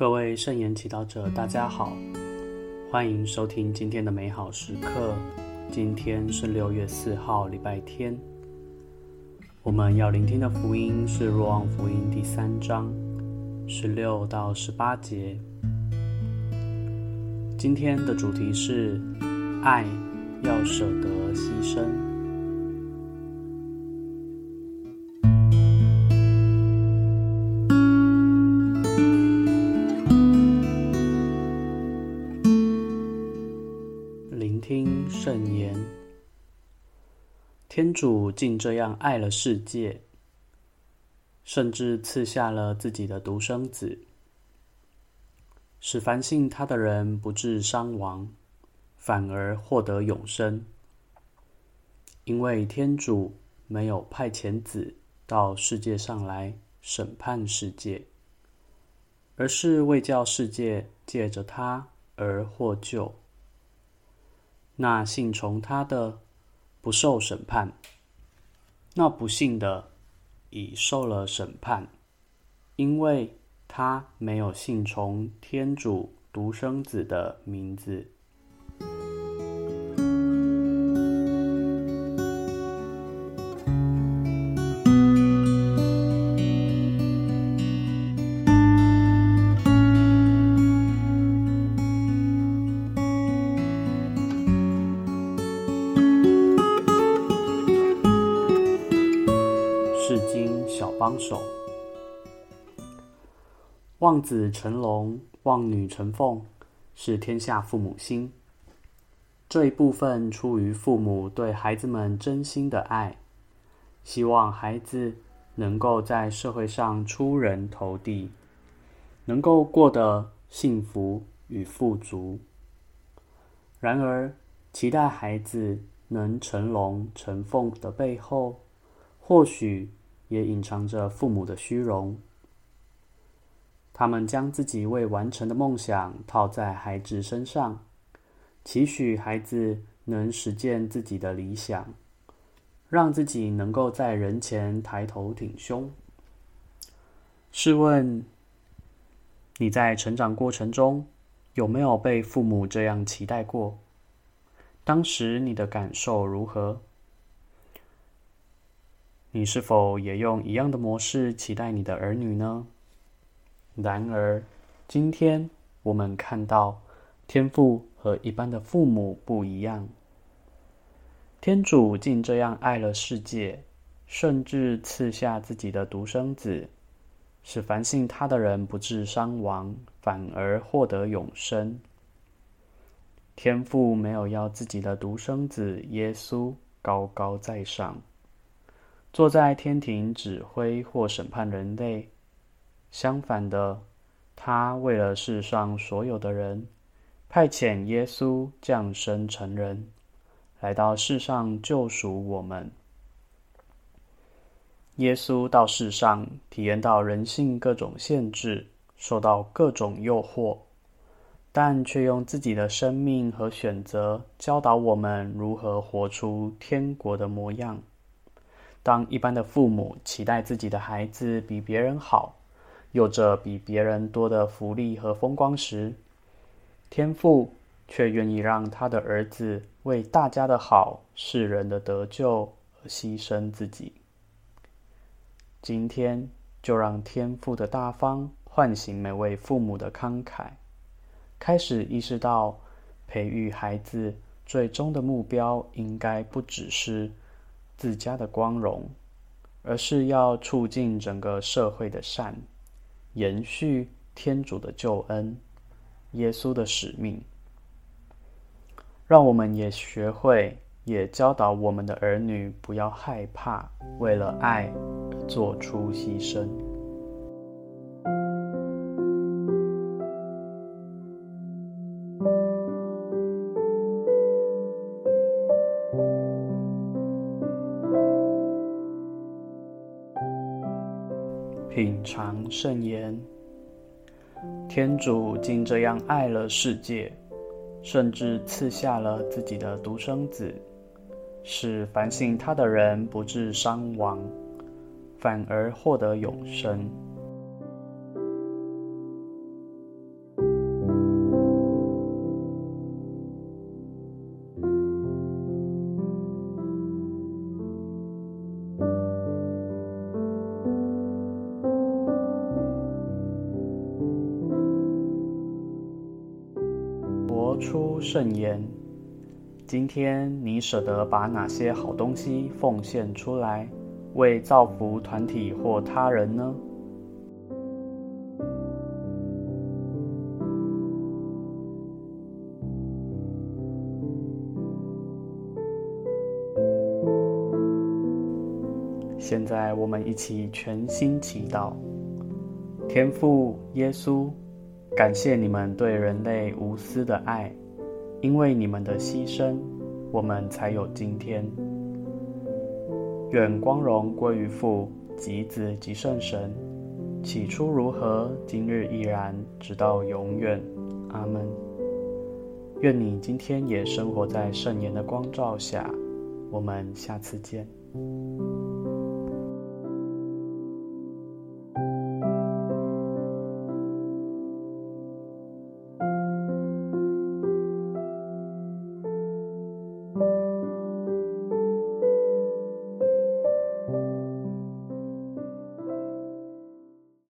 各位圣言祈祷者，大家好，欢迎收听今天的美好时刻。今天是六月四号，礼拜天。我们要聆听的福音是《若望福音》第三章十六到十八节。今天的主题是爱要舍得牺牲。听圣言，天主竟这样爱了世界，甚至赐下了自己的独生子，使凡信他的人不致伤亡，反而获得永生。因为天主没有派遣子到世界上来审判世界，而是为叫世界借着他而获救。那信从他的不受审判，那不信的已受了审判，因为他没有信从天主独生子的名字。帮手，望子成龙，望女成凤，是天下父母心。这一部分出于父母对孩子们真心的爱，希望孩子能够在社会上出人头地，能够过得幸福与富足。然而，期待孩子能成龙成凤的背后，或许，也隐藏着父母的虚荣。他们将自己未完成的梦想套在孩子身上，期许孩子能实践自己的理想，让自己能够在人前抬头挺胸。试问，你在成长过程中有没有被父母这样期待过？当时你的感受如何？你是否也用一样的模式期待你的儿女呢？然而，今天我们看到，天父和一般的父母不一样。天主竟这样爱了世界，甚至赐下自己的独生子，使凡信他的人不致伤亡，反而获得永生。天父没有要自己的独生子耶稣高高在上。坐在天庭指挥或审判人类，相反的，他为了世上所有的人，派遣耶稣降生成人，来到世上救赎我们。耶稣到世上，体验到人性各种限制，受到各种诱惑，但却用自己的生命和选择教导我们如何活出天国的模样。当一般的父母期待自己的孩子比别人好，有着比别人多的福利和风光时，天父却愿意让他的儿子为大家的好、世人的得救而牺牲自己。今天就让天父的大方唤醒每位父母的慷慨，开始意识到培育孩子最终的目标应该不只是。自家的光荣，而是要促进整个社会的善，延续天主的救恩、耶稣的使命。让我们也学会，也教导我们的儿女，不要害怕为了爱而做出牺牲。品尝圣言，天主竟这样爱了世界，甚至赐下了自己的独生子，使凡信他的人不致伤亡，反而获得永生。出圣言。今天你舍得把哪些好东西奉献出来，为造福团体或他人呢？现在我们一起全心祈祷，天父耶稣，感谢你们对人类无私的爱，因为你们的牺牲，我们才有今天。愿光荣归于父及子及圣神，起初如何，今日亦然，直到永远。阿门。愿你今天也生活在圣言的光照下。我们下次见。